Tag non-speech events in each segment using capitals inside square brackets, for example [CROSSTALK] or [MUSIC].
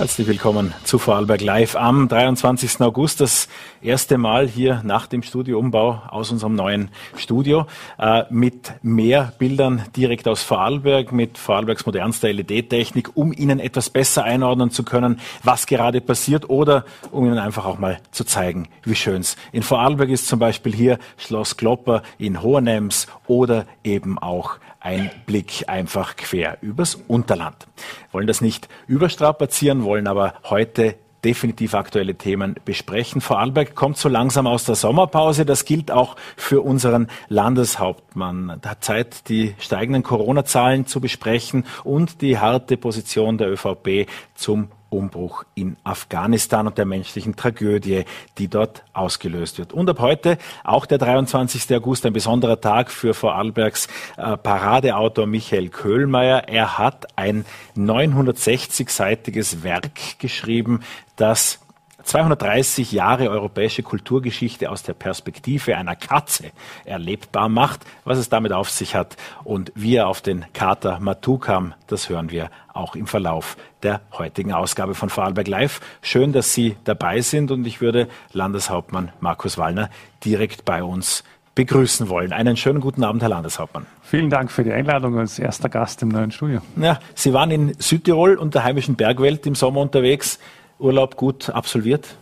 Herzlich willkommen zu Vorarlberg Live am 23. August. Das erste Mal hier nach dem Studioumbau aus unserem neuen Studio äh, mit mehr Bildern direkt aus Vorarlberg, mit Vorarlbergs modernster LED-Technik, um Ihnen etwas besser einordnen zu können, was gerade passiert oder um Ihnen einfach auch mal zu zeigen, wie schön es in Vorarlberg ist. Zum Beispiel hier Schloss Klopper in Hohenems oder eben auch ein Blick einfach quer übers Unterland. Wollen das nicht überstrapazieren, wollen aber heute definitiv aktuelle Themen besprechen. Vorarlberg kommt so langsam aus der Sommerpause. Das gilt auch für unseren Landeshauptmann. Da hat Zeit, die steigenden Corona-Zahlen zu besprechen und die harte Position der ÖVP zum Umbruch in Afghanistan und der menschlichen Tragödie, die dort ausgelöst wird. Und ab heute auch der 23. August, ein besonderer Tag für Vorarlbergs äh, Paradeautor Michael Köhlmeier. Er hat ein 960-seitiges Werk geschrieben, das 230 Jahre europäische Kulturgeschichte aus der Perspektive einer Katze erlebbar macht. Was es damit auf sich hat und wie er auf den Kater Matu kam, das hören wir auch im Verlauf der heutigen Ausgabe von Vorarlberg Live. Schön, dass Sie dabei sind und ich würde Landeshauptmann Markus Wallner direkt bei uns begrüßen wollen. Einen schönen guten Abend, Herr Landeshauptmann. Vielen Dank für die Einladung als erster Gast im neuen Studio. Ja, Sie waren in Südtirol und der heimischen Bergwelt im Sommer unterwegs. Urlaub gut absolviert?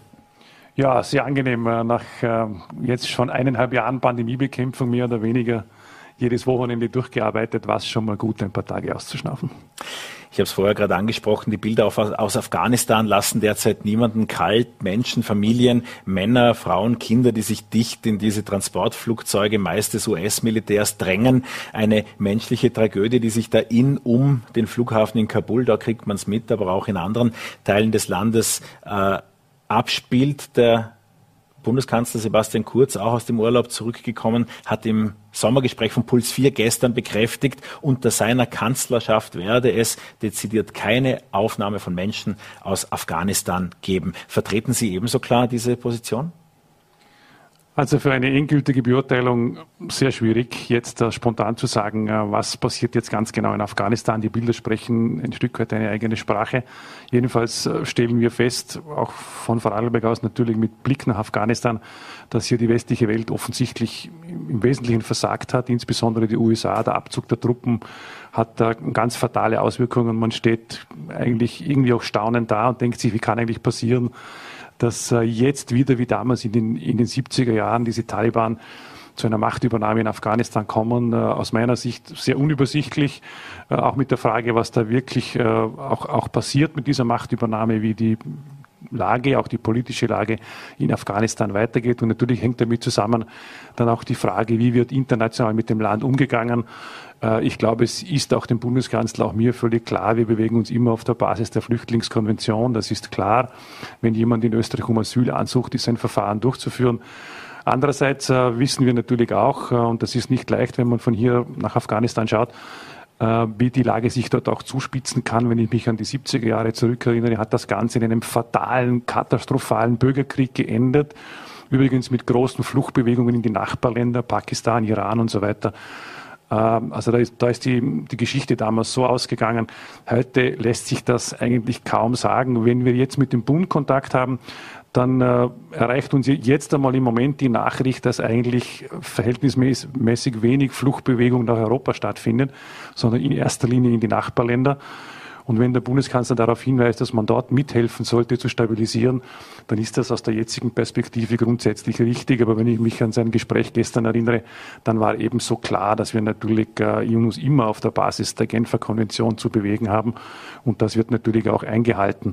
Ja, sehr angenehm. Äh, nach äh, jetzt schon eineinhalb Jahren Pandemiebekämpfung mehr oder weniger jedes Wochenende durchgearbeitet, war es schon mal gut, ein paar Tage auszuschnaufen. Ich habe es vorher gerade angesprochen, die Bilder aus Afghanistan lassen derzeit niemanden kalt. Menschen, Familien, Männer, Frauen, Kinder, die sich dicht in diese Transportflugzeuge meist des US-Militärs drängen. Eine menschliche Tragödie, die sich da in, um den Flughafen in Kabul, da kriegt man es mit, aber auch in anderen Teilen des Landes äh, abspielt. Der Bundeskanzler Sebastian Kurz, auch aus dem Urlaub zurückgekommen, hat im Sommergespräch von Puls 4 gestern bekräftigt, unter seiner Kanzlerschaft werde es dezidiert keine Aufnahme von Menschen aus Afghanistan geben. Vertreten Sie ebenso klar diese Position? Also für eine endgültige Beurteilung sehr schwierig, jetzt uh, spontan zu sagen, uh, was passiert jetzt ganz genau in Afghanistan. Die Bilder sprechen ein Stück weit eine eigene Sprache. Jedenfalls uh, stellen wir fest, auch von Vorarlberg aus natürlich mit Blick nach Afghanistan, dass hier die westliche Welt offensichtlich im Wesentlichen versagt hat, insbesondere die USA. Der Abzug der Truppen hat da ganz fatale Auswirkungen. Man steht eigentlich irgendwie auch staunend da und denkt sich, wie kann eigentlich passieren, dass äh, jetzt wieder wie damals in den, in den 70er Jahren diese Taliban zu einer Machtübernahme in Afghanistan kommen, äh, aus meiner Sicht sehr unübersichtlich, äh, auch mit der Frage, was da wirklich auch, auch passiert mit dieser Machtübernahme, wie die Lage, auch die politische Lage in Afghanistan weitergeht. Und natürlich hängt damit zusammen dann auch die Frage, wie wird international mit dem Land umgegangen. Äh, ich glaube, es ist auch dem Bundeskanzler, auch mir völlig klar, wir bewegen uns immer auf der Basis der Flüchtlingskonvention. Das ist klar. Wenn jemand in Österreich um Asyl ansucht, ist ein Verfahren durchzuführen. Andererseits äh, wissen wir natürlich auch, äh, und das ist nicht leicht, wenn man von hier nach Afghanistan schaut, wie die Lage sich dort auch zuspitzen kann. Wenn ich mich an die 70er Jahre zurückerinnere, hat das Ganze in einem fatalen, katastrophalen Bürgerkrieg geendet. Übrigens mit großen Fluchtbewegungen in die Nachbarländer, Pakistan, Iran und so weiter. Ähm, also da ist, da ist die, die Geschichte damals so ausgegangen. Heute lässt sich das eigentlich kaum sagen. Wenn wir jetzt mit dem Bund Kontakt haben, dann äh, erreicht uns jetzt einmal im Moment die Nachricht, dass eigentlich verhältnismäßig wenig Fluchtbewegung nach Europa stattfindet, sondern in erster Linie in die Nachbarländer. Und wenn der Bundeskanzler darauf hinweist, dass man dort mithelfen sollte zu stabilisieren, dann ist das aus der jetzigen Perspektive grundsätzlich richtig. Aber wenn ich mich an sein Gespräch gestern erinnere, dann war eben so klar, dass wir natürlich äh, uns immer auf der Basis der Genfer Konvention zu bewegen haben. Und das wird natürlich auch eingehalten.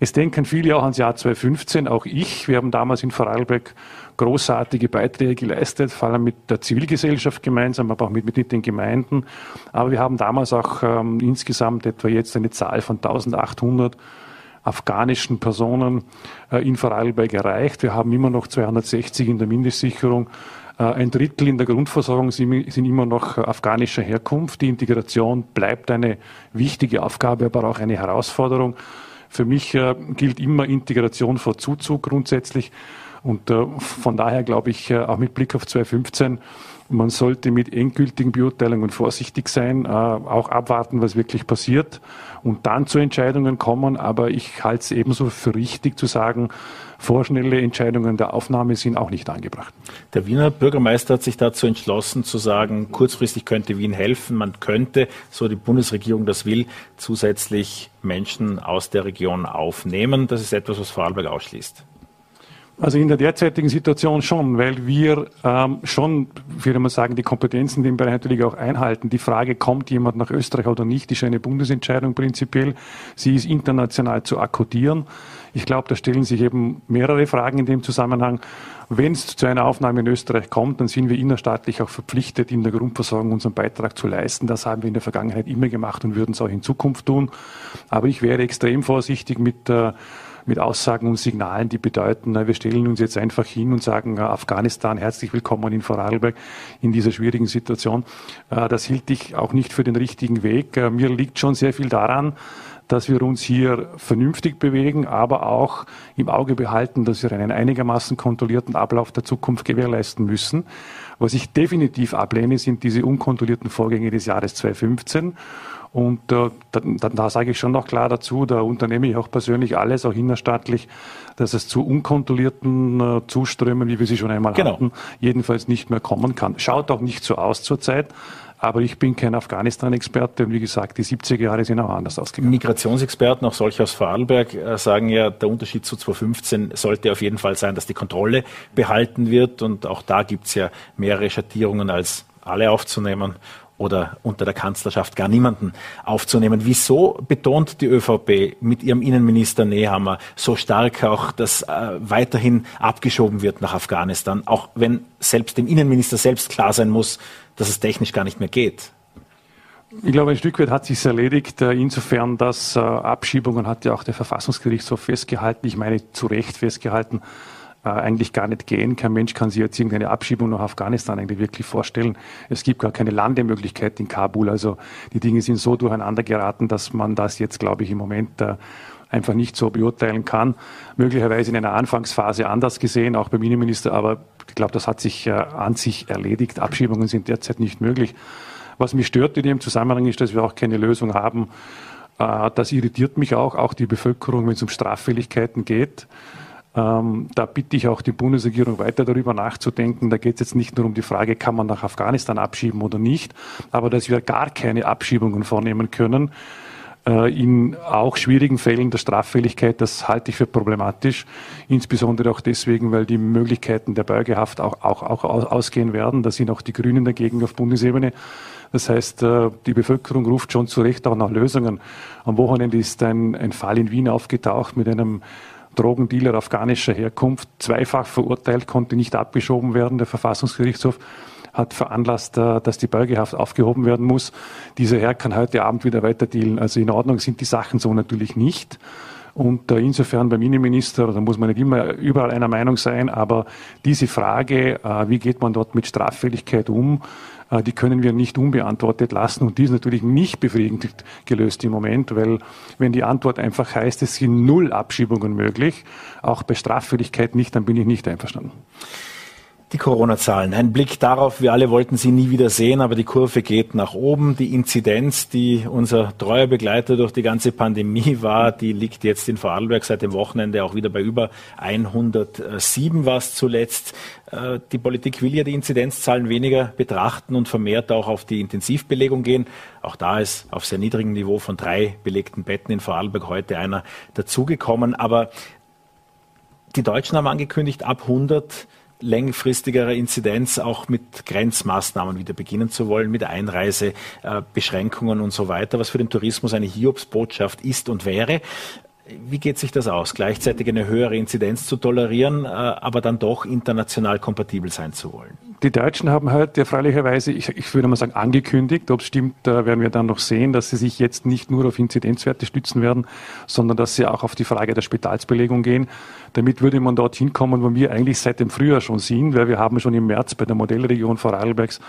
Es denken viele auch ans Jahr 2015, auch ich. Wir haben damals in Vorarlberg großartige Beiträge geleistet, vor allem mit der Zivilgesellschaft gemeinsam, aber auch mit, mit den Gemeinden. Aber wir haben damals auch ähm, insgesamt etwa jetzt eine Zahl von 1800 afghanischen Personen äh, in Vorarlberg erreicht. Wir haben immer noch 260 in der Mindestsicherung. Äh, ein Drittel in der Grundversorgung sind, sind immer noch afghanischer Herkunft. Die Integration bleibt eine wichtige Aufgabe, aber auch eine Herausforderung. Für mich äh, gilt immer Integration vor Zuzug grundsätzlich. Und äh, von daher glaube ich, äh, auch mit Blick auf 2015 Man sollte mit endgültigen Beurteilungen vorsichtig sein, äh, auch abwarten, was wirklich passiert und dann zu Entscheidungen kommen. Aber ich halte es ebenso für richtig zu sagen, vorschnelle Entscheidungen der Aufnahme sind auch nicht angebracht. Der Wiener Bürgermeister hat sich dazu entschlossen zu sagen, kurzfristig könnte Wien helfen. Man könnte, so die Bundesregierung das will, zusätzlich Menschen aus der Region aufnehmen. Das ist etwas, was Vorarlberg ausschließt. Also in der derzeitigen Situation schon, weil wir ähm, schon, würde man sagen, die Kompetenzen in dem Bereich natürlich auch einhalten. Die Frage, kommt jemand nach Österreich oder nicht, ist eine Bundesentscheidung prinzipiell. Sie ist international zu akkutieren. Ich glaube, da stellen sich eben mehrere Fragen in dem Zusammenhang. Wenn es zu einer Aufnahme in Österreich kommt, dann sind wir innerstaatlich auch verpflichtet, in der Grundversorgung unseren Beitrag zu leisten. Das haben wir in der Vergangenheit immer gemacht und würden es auch in Zukunft tun. Aber ich wäre extrem vorsichtig mit äh, mit Aussagen und Signalen, die bedeuten, wir stellen uns jetzt einfach hin und sagen, Afghanistan, herzlich willkommen in Vorarlberg in dieser schwierigen Situation. Äh, das hielt ich auch nicht für den richtigen Weg. Äh, mir liegt schon sehr viel daran, dass wir uns hier vernünftig bewegen, aber auch im Auge behalten, dass wir einen einigermaßen kontrollierten Ablauf der Zukunft gewährleisten müssen. Was ich definitiv ablehne, sind diese unkontrollierten Vorgänge des Jahres 2015. Und äh, da, da, da sage ich schon noch klar dazu, da unternehme ich auch persönlich alles, auch innerstaatlich, dass es zu unkontrollierten äh, Zuströmen, wie wir sie schon einmal genau. hatten, jedenfalls nicht mehr kommen kann. Schaut auch nicht so aus zurzeit. Aber ich bin kein Afghanistan-Experte und wie gesagt, die 70er Jahre sind auch anders ausgegangen. Migrationsexperten, auch solche aus Vorarlberg, äh, sagen ja, der Unterschied zu 2015 sollte auf jeden Fall sein, dass die Kontrolle behalten wird. Und auch da gibt es ja mehrere Schattierungen als alle aufzunehmen oder unter der Kanzlerschaft gar niemanden aufzunehmen. Wieso betont die ÖVP mit ihrem Innenminister Nehammer so stark auch, dass äh, weiterhin abgeschoben wird nach Afghanistan, auch wenn selbst dem Innenminister selbst klar sein muss, dass es technisch gar nicht mehr geht? Ich glaube, ein Stück weit hat sich erledigt, äh, insofern, dass äh, Abschiebungen hat ja auch der Verfassungsgerichtshof festgehalten, ich meine zu Recht festgehalten, äh, eigentlich gar nicht gehen. Kein Mensch kann sich jetzt irgendeine Abschiebung nach Afghanistan eigentlich wirklich vorstellen. Es gibt gar keine Landemöglichkeit in Kabul. Also die Dinge sind so durcheinander geraten, dass man das jetzt, glaube ich, im Moment äh, einfach nicht so beurteilen kann. Möglicherweise in einer Anfangsphase anders gesehen, auch beim Innenminister, aber ich glaube, das hat sich äh, an sich erledigt. Abschiebungen sind derzeit nicht möglich. Was mich stört in dem Zusammenhang ist, dass wir auch keine Lösung haben. Das irritiert mich auch, auch die Bevölkerung, wenn es um Straffälligkeiten geht. Ähm, da bitte ich auch die Bundesregierung weiter darüber nachzudenken. Da geht es jetzt nicht nur um die Frage, kann man nach Afghanistan abschieben oder nicht, aber dass wir gar keine Abschiebungen vornehmen können. Äh, in auch schwierigen Fällen der Straffälligkeit, das halte ich für problematisch, insbesondere auch deswegen, weil die Möglichkeiten der Beugehaft auch, auch, auch ausgehen werden. Da sind auch die Grünen dagegen auf Bundesebene. Das heißt, äh, die Bevölkerung ruft schon zu Recht auch nach Lösungen. Am Wochenende ist ein, ein Fall in Wien aufgetaucht mit einem Drogendealer afghanischer Herkunft, zweifach verurteilt, konnte nicht abgeschoben werden. Der Verfassungsgerichtshof hat veranlasst, äh, dass die Beugehaft aufgehoben werden muss. Dieser Herr kann heute Abend wieder weiter dealen. Also in Ordnung sind die Sachen so natürlich nicht. Und äh, insofern beim Innenminister, da muss man nicht immer überall einer Meinung sein, aber diese Frage, äh, wie geht man dort mit Straffälligkeit um, die können wir nicht unbeantwortet lassen. Und die ist natürlich nicht befriedigend gelöst im Moment, weil wenn die Antwort einfach heißt, es sind null Abschiebungen möglich, auch bei Straffälligkeit nicht, dann bin ich nicht einverstanden. Die Corona-Zahlen. Ein Blick darauf, wir alle wollten sie nie wieder sehen, aber die Kurve geht nach oben. Die Inzidenz, die unser treuer Begleiter durch die ganze Pandemie war, die liegt jetzt in Vorarlberg seit dem Wochenende auch wieder bei über 107 war es zuletzt. Äh, die Politik will ja die Inzidenzzahlen weniger betrachten und vermehrt auch auf die Intensivbelegung gehen. Auch da ist auf sehr niedrigem Niveau von drei belegten Betten in Vorarlberg heute einer dazugekommen. Aber die Deutschen haben angekündigt, ab 100 längerfristigerer Inzidenz auch mit Grenzmaßnahmen wieder beginnen zu wollen, mit Einreisebeschränkungen und so weiter, was für den Tourismus eine Hiobsbotschaft ist und wäre. Wie geht sich das aus, gleichzeitig eine höhere Inzidenz zu tolerieren, äh, aber dann doch international kompatibel sein zu wollen? Die Deutschen haben heute freilicherweise, ich, ich würde mal sagen, angekündigt, ob es stimmt, werden wir dann noch sehen, dass sie sich jetzt nicht nur auf Inzidenzwerte stützen werden, sondern dass sie auch auf die Frage der Spitalsbelegung gehen. Damit würde man dorthin kommen, wo wir eigentlich seit dem Frühjahr schon sind, weil wir haben schon im März bei der Modellregion Vorarlbergs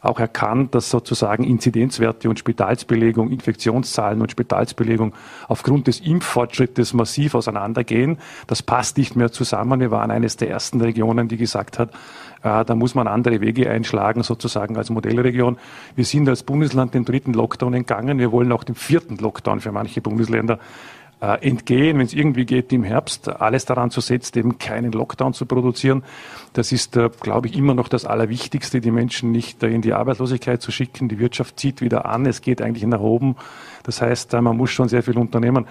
auch erkannt, dass sozusagen Inzidenzwerte und Spitalsbelegung, Infektionszahlen und Spitalsbelegung aufgrund des Impffortschrittes massiv auseinandergehen. Das passt nicht mehr zusammen. Wir waren eines der ersten Regionen, die gesagt hat, äh, da muss man andere Wege einschlagen, sozusagen als Modellregion. Wir sind als Bundesland dem dritten Lockdown entgangen. Wir wollen auch dem vierten Lockdown für manche Bundesländer äh, entgehen, wenn es irgendwie geht, im Herbst alles daran zu setzen, eben keinen Lockdown zu produzieren. Das ist, äh, glaube ich, immer noch das Allerwichtigste, die Menschen nicht äh, in die Arbeitslosigkeit zu schicken. Die Wirtschaft zieht wieder an, es geht eigentlich nach oben. Das heißt, äh, man muss schon sehr viel unternehmen.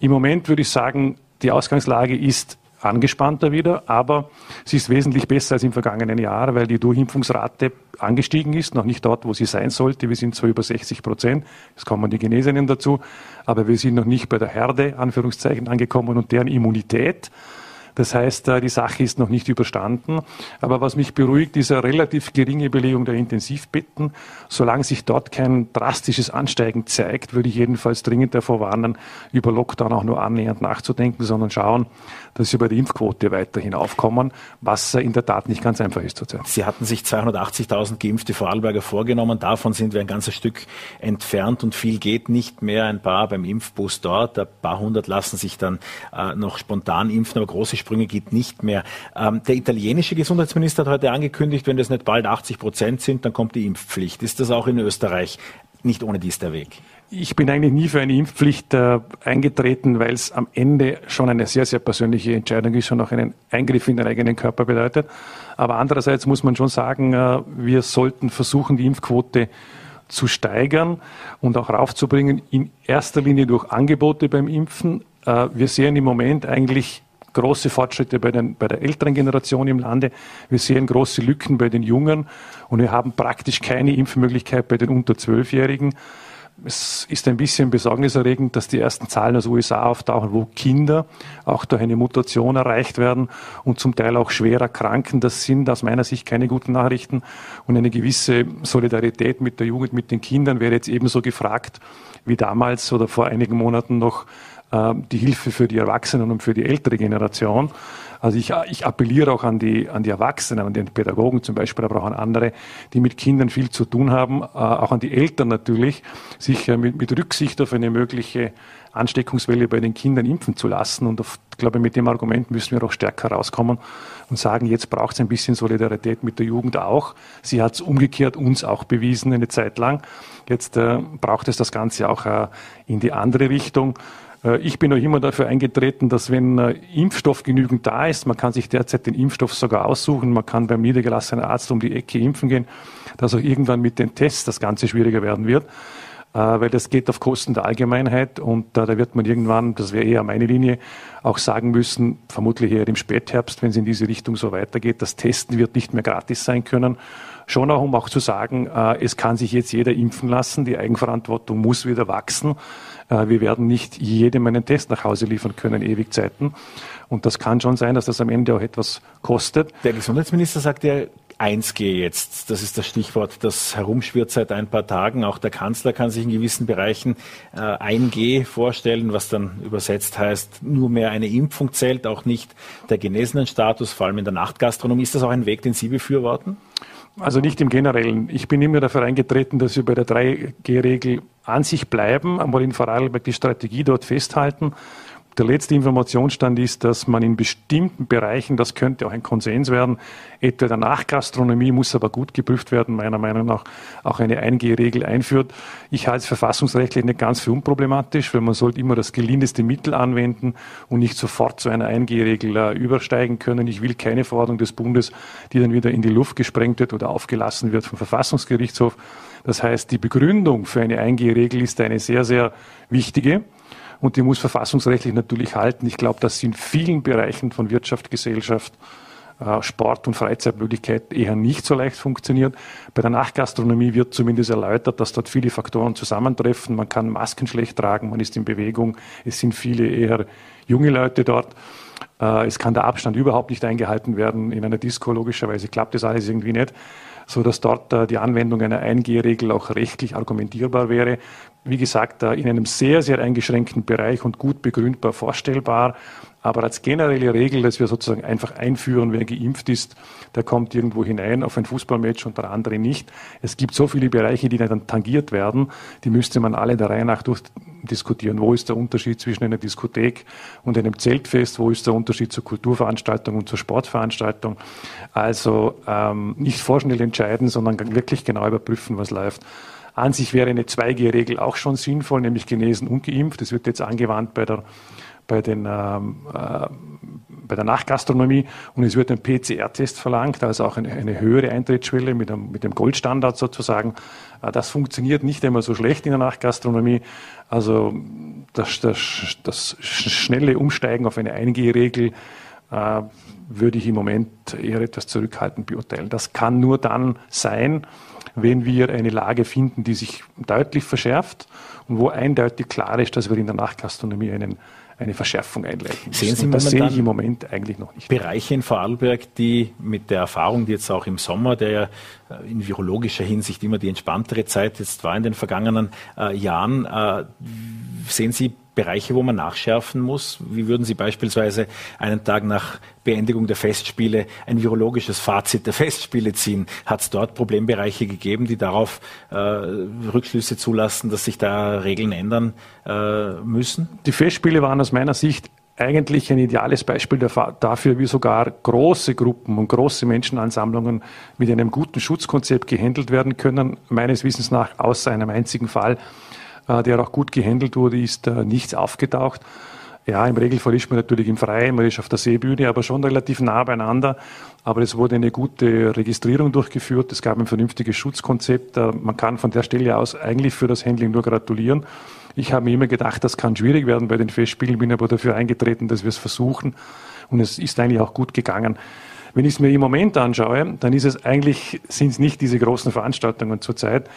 Im Moment würde ich sagen, die Ausgangslage ist angespannter wieder, aber sie ist wesentlich besser als im vergangenen Jahr, weil die Durchimpfungsrate angestiegen ist, noch nicht dort, wo sie sein sollte. Wir sind zwar über 60 Prozent, es kommen die Genesenen dazu, aber wir sind noch nicht bei der Herde, Anführungszeichen, angekommen und deren Immunität das heißt, äh, die Sache ist noch nicht überstanden. Aber was mich beruhigt, ist eine relativ geringe Belegung der Intensivbetten. Solange sich dort kein drastisches Ansteigen zeigt, würde ich jedenfalls dringend davor warnen, über Lockdown auch nur annähernd nachzudenken, sondern schauen, dass sie bei der Impfquote weiterhin aufkommen, was in der Tat nicht ganz einfach ist zurzeit. Sie hatten sich 280.000 geimpfte Vorarlberger vorgenommen. Davon sind wir ein ganzes Stück entfernt und viel geht nicht mehr. Ein paar beim Impfbus dort, ein paar hundert lassen sich dann äh, noch spontan impfen, aber große Sprünge geht nicht mehr. Ähm, der italienische Gesundheitsminister hat heute angekündigt, wenn das nicht bald 80 Prozent sind, dann kommt die Impfpflicht. Ist das auch in Österreich nicht ohne dies der Weg? Ich bin eigentlich nie für eine Impfpflicht äh, eingetreten, weil es am Ende schon eine sehr, sehr persönliche Entscheidung ist und auch einen Eingriff in den eigenen Körper bedeutet. Aber andererseits muss man schon sagen, äh, wir sollten versuchen, die Impfquote zu steigern und auch raufzubringen, in erster Linie durch Angebote beim Impfen. Äh, wir sehen im Moment eigentlich große Fortschritte bei, den, bei der älteren Generation im Lande. Wir sehen große Lücken bei den Jungen und wir haben praktisch keine Impfmöglichkeit bei den unter Zwölfjährigen es ist ein bisschen besorgniserregend, dass die ersten Zahlen aus USA auftauchen, wo Kinder auch durch eine Mutation erreicht werden und zum Teil auch schwer erkranken. Das sind aus meiner Sicht keine guten Nachrichten. Und eine gewisse Solidarität mit der Jugend, mit den Kindern wäre jetzt ebenso gefragt wie damals oder vor einigen Monaten noch die Hilfe für die Erwachsenen und für die ältere Generation. Also ich, ich appelliere auch an die, an die Erwachsenen, an den Pädagogen zum Beispiel, aber auch an andere, die mit Kindern viel zu tun haben, äh, auch an die Eltern natürlich, sich äh, mit, mit Rücksicht auf eine mögliche Ansteckungswelle bei den Kindern impfen zu lassen. Und auf, ich glaube, mit dem Argument müssen wir auch stärker rauskommen und sagen, jetzt braucht es ein bisschen Solidarität mit der Jugend auch. Sie hat es umgekehrt uns auch bewiesen eine Zeit lang. Jetzt äh, braucht es das Ganze auch äh, in die andere Richtung. Äh, ich bin auch immer dafür eingetreten, dass wenn äh, Impfstoff genügend da ist, man kann sich derzeit den Impfstoff sogar aussuchen, man kann beim niedergelassenen Arzt um die Ecke impfen gehen, dass auch irgendwann mit den Tests das Ganze schwieriger werden wird äh, weil das geht auf Kosten der Allgemeinheit und da wird man irgendwann, das wäre eher meine Linie, auch sagen müssen, vermutlich eher im Spätherbst, wenn es in diese Richtung so weitergeht, das Testen wird nicht mehr gratis sein können. Schon auch, um auch zu sagen, es kann sich jetzt jeder impfen lassen, die Eigenverantwortung muss wieder wachsen. Äh, wir werden nicht jedem einen Test nach Hause liefern können, ewig Zeiten. Und das kann schon sein, dass das am Ende auch etwas kostet. Der Gesundheitsminister sagt ja, 1G jetzt, das ist das Stichwort, das herumschwirrt seit ein paar Tagen. Auch der Kanzler kann sich in gewissen Bereichen äh, 1G vorstellen, was dann übersetzt heißt, nur mehr eine Impfung zählt, auch nicht der genesenen Status, vor allem in der Nachtgastronomie. Ist das auch ein Weg, den Sie befürworten? Also nicht im Generellen. Ich bin immer dafür eingetreten, dass wir bei der 3G-Regel an sich bleiben, einmal in Vorarlberg die Strategie dort festhalten der letzte Informationsstand ist, dass man in bestimmten Bereichen, das könnte auch ein Konsens werden, etwa der Nachgastronomie muss aber gut geprüft werden, meiner Meinung nach auch eine 1G-Regel einführt. Ich halte es verfassungsrechtlich nicht ganz für unproblematisch, weil man sollte immer das gelindeste Mittel anwenden und nicht sofort zu einer 1G-Regel äh, übersteigen können. Ich will keine Verordnung des Bundes, die dann wieder in die Luft gesprengt wird oder aufgelassen wird vom Verfassungsgerichtshof. Das heißt, die Begründung für eine 1G-Regel ist eine sehr, sehr wichtige und die muss verfassungsrechtlich natürlich halten. Ich glaube, dass sie in vielen Bereichen von Wirtschaft, Gesellschaft, äh, Sport und Freizeitmöglichkeit eher nicht so leicht funktioniert. Bei der Nachgastronomie wird zumindest erläutert, dass dort viele Faktoren zusammentreffen. Man kann Masken schlecht tragen, man ist in Bewegung, es sind viele eher junge Leute dort. Äh, es kann der Abstand überhaupt nicht eingehalten werden. In einer Disco logischerweise klappt das alles irgendwie nicht so dass dort äh, die Anwendung einer 1G-Regel auch rechtlich argumentierbar wäre. Wie gesagt, in einem sehr, sehr eingeschränkten Bereich und gut begründbar vorstellbar. Aber als generelle Regel, dass wir sozusagen einfach einführen, wer geimpft ist, der kommt irgendwo hinein auf ein Fußballmatch und der andere nicht. Es gibt so viele Bereiche, die dann tangiert werden, die müsste man alle der Reihe nach durchdiskutieren. Wo ist der Unterschied zwischen einer Diskothek und einem Zeltfest? Wo ist der Unterschied zur Kulturveranstaltung und zur Sportveranstaltung? Also ähm, nicht vorschnell entscheiden, sondern wirklich genau überprüfen, was läuft. An sich wäre eine 2G-Regel auch schon sinnvoll, nämlich genesen und geimpft. Das wird jetzt angewandt bei der bei, den, ähm, äh, bei der Nachgastronomie und es wird ein PCR-Test verlangt, also auch eine, eine höhere Eintrittsschwelle mit, einem, mit dem Goldstandard sozusagen. Äh, das funktioniert nicht immer so schlecht in der Nachgastronomie. Also das, das, das schnelle Umsteigen auf eine 1G-Regel äh, würde ich im Moment eher etwas zurückhaltend beurteilen. Das kann nur dann sein, wenn wir eine Lage finden, die sich deutlich verschärft und wo eindeutig klar ist, dass wir in der Nachgastronomie einen eine Verschärfung einleiten Sehen Sie das sehe ich im Moment eigentlich noch nicht. Bereiche in Vorarlberg, die mit der Erfahrung, die jetzt auch im Sommer, der ja äh, in virologischer Hinsicht immer die entspanntere Zeit jetzt war in den vergangenen äh, Jahren, äh, sehen Sie Bereiche, wo man nachschärfen muss? Wie würden Sie beispielsweise einen Tag nach Beendigung der Festspiele ein virologisches Fazit der Festspiele ziehen? Hat es dort Problembereiche gegeben, die darauf äh, Rückschlüsse zulassen, dass sich da Regeln ändern äh, müssen? Die Festspiele waren aus meiner Sicht eigentlich ein ideales Beispiel dafür, wie sogar große Gruppen und große Menschenansammlungen mit einem guten Schutzkonzept gehandelt werden können. Meines Wissens nach, außer einem einzigen Fall, der auch gut gehandelt wurde, ist äh, nichts aufgetaucht. Ja, im Regelfall ist man natürlich im Freien, man ist auf der Seebühne, aber schon relativ nah beieinander. Aber es wurde eine gute Registrierung durchgeführt, es gab ein vernünftiges Schutzkonzept. Äh, man kann von der Stelle aus eigentlich für das Handling nur gratulieren. Ich habe mir immer gedacht, das kann schwierig werden bei den Festspielen, bin aber dafür eingetreten, dass wir es versuchen. Und es ist eigentlich auch gut gegangen. Wenn ich es mir im Moment anschaue, dann ist es eigentlich, sind es nicht diese großen Veranstaltungen zurzeit, äh,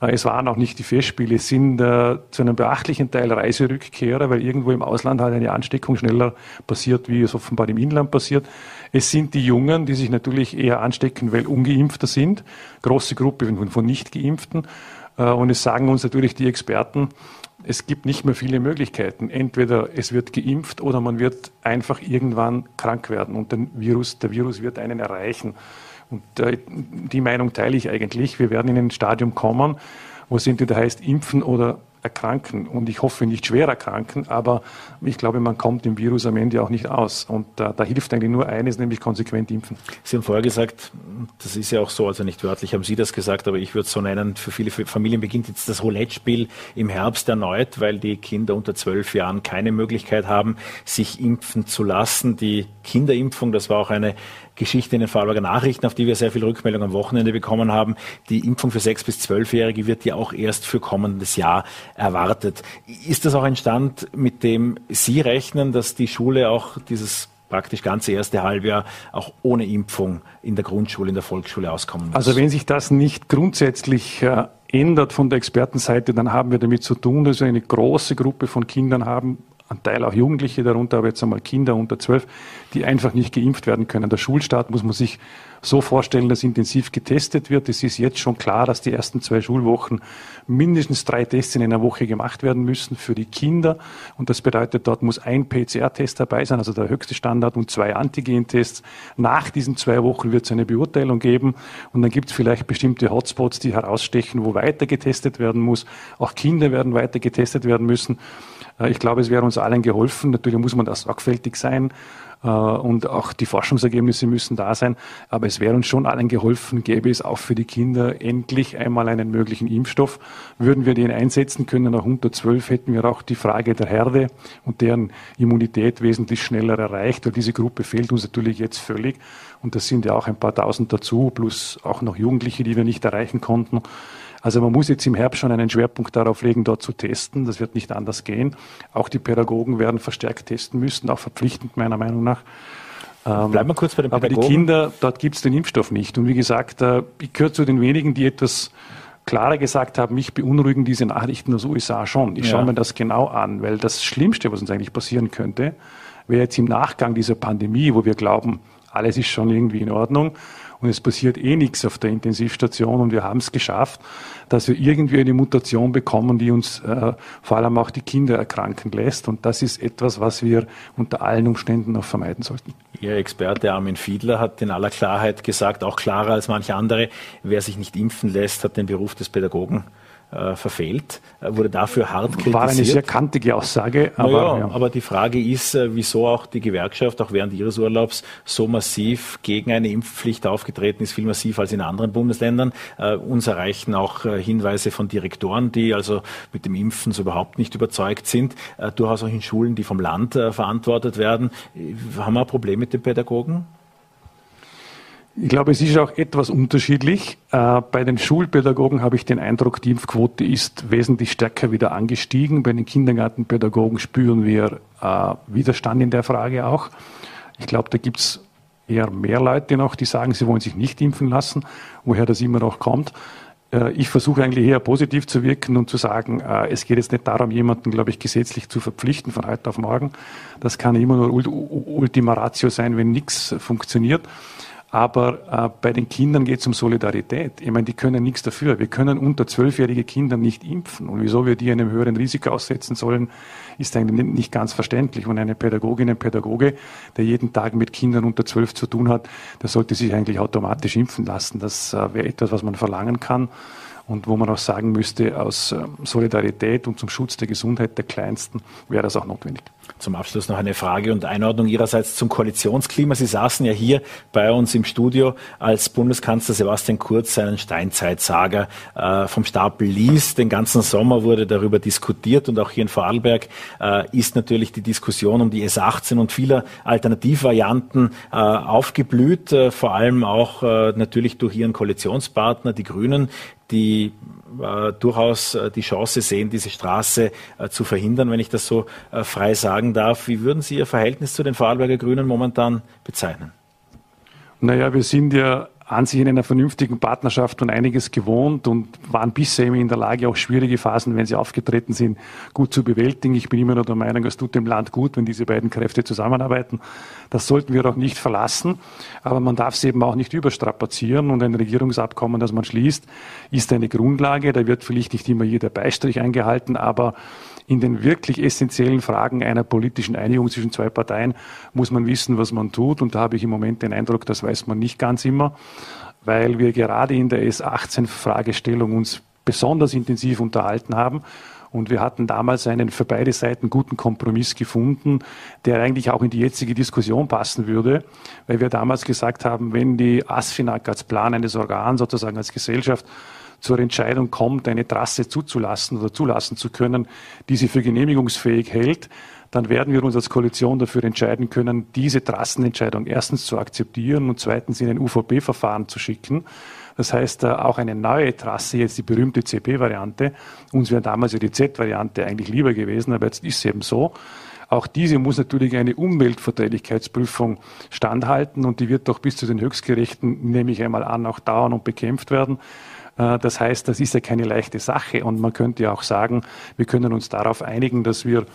es waren auch nicht die Festspiele, es sind äh, zu einem beachtlichen Teil Reiserückkehrer, weil irgendwo im Ausland halt eine Ansteckung schneller passiert, wie es offenbar im Inland passiert. Es sind die Jungen, die sich natürlich eher anstecken, weil ungeimpfter sind, große Gruppe von, von Nicht-Geimpften. Äh, und es sagen uns natürlich die Experten, es gibt nicht mehr viele Möglichkeiten. Entweder es wird geimpft oder man wird einfach irgendwann krank werden und der Virus, der Virus wird einen erreichen. Und äh, die Meinung teile ich eigentlich. Wir werden in ein Stadium kommen, wo es entweder heißt impfen oder erkranken. Und ich hoffe nicht schwer erkranken, aber ich glaube, man kommt dem Virus am Ende auch nicht aus. Und äh, da hilft eigentlich nur eines, nämlich konsequent impfen. Sie haben vorher gesagt, das ist ja auch so, also nicht wörtlich haben Sie das gesagt, aber ich würde es so nennen, für viele Familien beginnt jetzt das Roulette-Spiel im Herbst erneut, weil die Kinder unter zwölf Jahren keine Möglichkeit haben, sich impfen zu lassen. Die Kinderimpfung, das war auch eine Geschichte in den Vorarlberger Nachrichten, auf die wir sehr viel Rückmeldung am Wochenende bekommen haben. Die Impfung für sechs bis zwölfjährige wird ja auch erst für kommendes Jahr erwartet. Ist das auch ein Stand, mit dem Sie rechnen, dass die Schule auch dieses praktisch ganze erste Halbjahr auch ohne Impfung in der Grundschule, in der Volksschule auskommen muss? Also wenn sich das nicht grundsätzlich äh, ändert von der Expertenseite, dann haben wir damit zu tun, dass wir eine große Gruppe von Kindern haben, ein Teil auch Jugendliche darunter, aber jetzt einmal Kinder unter zwölf, die einfach nicht geimpft werden können. Der Schulstart muss man sich so vorstellen, dass intensiv getestet wird. Es ist jetzt schon klar, dass die ersten zwei Schulwochen mindestens drei Tests in einer Woche gemacht werden müssen für die Kinder. Und das bedeutet, dort muss ein PCR-Test dabei sein, also der höchste Standard, und zwei Antigen-Tests. Nach diesen zwei Wochen wird es eine Beurteilung geben. Und dann gibt es vielleicht bestimmte Hotspots, die herausstechen, wo weiter getestet werden muss. Auch Kinder werden weiter getestet werden müssen. Äh, ich glaube, es wäre uns allen geholfen. Natürlich muss man da sorgfältig sein äh, und auch die Forschungsergebnisse müssen da sein. Aber es wäre uns schon allen geholfen, gäbe es auch für die Kinder endlich einmal einen möglichen Impfstoff. Würden wir den einsetzen können, nach unter zwölf hätten wir auch die Frage der Herde und deren Immunität wesentlich schneller erreicht, weil diese Gruppe fehlt uns natürlich jetzt völlig. Und das sind ja auch ein paar tausend dazu, plus auch noch Jugendliche, die wir nicht erreichen konnten. Also man muss jetzt im Herbst schon einen Schwerpunkt darauf legen, dort zu testen. Das wird nicht anders gehen. Auch die Pädagogen werden verstärkt testen müssen, auch verpflichtend meiner Meinung nach. Ähm, Bleiben wir kurz bei den Pädagogen. Aber die Kinder, dort gibt es den Impfstoff nicht. Und wie gesagt, äh, ich gehöre zu den wenigen, die etwas klarer gesagt haben, mich beunruhigen diese Nachrichten aus USA schon. Ich ja. schaue mir das genau an, weil das Schlimmste, was uns eigentlich passieren könnte, Wer jetzt im Nachgang dieser Pandemie, wo wir glauben, alles ist schon irgendwie in Ordnung und es passiert eh nichts auf der Intensivstation und wir haben es geschafft, dass wir irgendwie eine Mutation bekommen, die uns äh, vor allem auch die Kinder erkranken lässt. Und das ist etwas, was wir unter allen Umständen noch vermeiden sollten. Ihr Experte Armin Fiedler hat in aller Klarheit gesagt, auch klarer als manche andere, wer sich nicht impfen lässt, hat den Beruf des Pädagogen äh, verfehlt, äh, wurde dafür hart kritisiert. War eine sehr kantige Aussage. Aber, naja, ja. aber die Frage ist, äh, wieso auch die Gewerkschaft auch während ihres Urlaubs so massiv gegen eine Impfpflicht aufgetreten ist, viel massiver als in anderen Bundesländern. Äh, uns erreichen auch äh, Hinweise von Direktoren, die also mit dem Impfen so überhaupt nicht überzeugt sind, durchaus auch in Schulen, die vom Land verantwortet werden. Haben wir ein Problem mit den Pädagogen? Ich glaube, es ist auch etwas unterschiedlich. Äh, bei den Schulpädagogen habe ich den Eindruck, die Impfquote ist wesentlich stärker wieder angestiegen. Bei den Kindergartenpädagogen spüren wir äh, Widerstand in der Frage auch. Ich glaube, da gibt es eher mehr Leute noch, die sagen, sie wollen sich nicht impfen lassen, woher das immer noch kommt. Äh, ich versuche eigentlich eher positiv zu wirken und zu sagen, es geht jetzt nicht darum, jemanden, glaube ich, gesetzlich zu verpflichten von heute auf morgen. Das kann immer nur Ultima Ratio sein, wenn nichts funktioniert. Aber äh, bei den Kindern geht es um Solidarität. Ich meine, die können nichts dafür. Wir können unter zwölfjährige Kinder nicht impfen. Und wieso wir die einem höheren Risiko aussetzen sollen, ist eigentlich nicht ganz verständlich. Und eine Pädagogin, ein Pädagoge, der jeden Tag mit Kindern unter zwölf zu tun hat, der sollte sich eigentlich automatisch impfen lassen. Das äh, wäre etwas, was man verlangen kann und wo man auch sagen müsste, aus ähm, Solidarität und zum Schutz der Gesundheit der Kleinsten wäre das auch notwendig. Zum Abschluss noch eine Frage und Einordnung Ihrerseits zum Koalitionsklima. Sie saßen ja hier bei uns im Studio, als Bundeskanzler Sebastian Kurz seinen Steinzeitsager äh, vom Stapel ließ. Den ganzen Sommer wurde darüber diskutiert und auch hier in Vorarlberg äh, ist natürlich die Diskussion um die S18 und vieler Alternativvarianten äh, aufgeblüht, äh, vor allem auch äh, natürlich durch Ihren Koalitionspartner, die Grünen, die durchaus äh, die Chance sehen, diese Straße äh, zu verhindern, wenn ich das so äh, frei sagen darf. Wie würden Sie Ihr Verhältnis zu den Vorarlberger Grünen momentan bezeichnen? Naja, wir sind ja an sich in einer vernünftigen Partnerschaft und einiges gewohnt und waren bisher immer in der Lage, auch schwierige Phasen, wenn sie aufgetreten sind, gut zu bewältigen. Ich bin immer noch der Meinung, es tut dem Land gut, wenn diese beiden Kräfte zusammenarbeiten. Das sollten wir auch nicht verlassen, aber man darf es eben auch nicht überstrapazieren und ein Regierungsabkommen, das man schließt, ist eine Grundlage. Da wird vielleicht nicht immer jeder Beistrich eingehalten, aber in den wirklich essentiellen Fragen einer politischen Einigung zwischen zwei Parteien muss man wissen, was man tut. Und da habe ich im Moment den Eindruck, das weiß man nicht ganz immer, weil wir gerade in der S18-Fragestellung uns besonders intensiv unterhalten haben. Und wir hatten damals einen für beide Seiten guten Kompromiss gefunden, der eigentlich auch in die jetzige Diskussion passen würde, weil wir damals gesagt haben, wenn die ASFINAG als Plan eines Organs sozusagen als Gesellschaft zur Entscheidung kommt, eine Trasse zuzulassen oder zulassen zu können, die sie für genehmigungsfähig hält, dann werden wir uns als Koalition dafür entscheiden können, diese Trassenentscheidung erstens zu akzeptieren und zweitens in ein UVP-Verfahren zu schicken. Das heißt, äh, auch eine neue Trasse, jetzt die berühmte CP-Variante, uns wäre damals ja die Z-Variante eigentlich lieber gewesen, aber jetzt ist es eben so. Auch diese muss natürlich eine Umweltverträglichkeitsprüfung standhalten und die wird doch bis zu den Höchstgerichten, nehme ich einmal an, auch dauern und bekämpft werden. Äh, das heißt, das ist ja keine leichte Sache. Und man könnte ja auch sagen, wir können uns darauf einigen, dass wir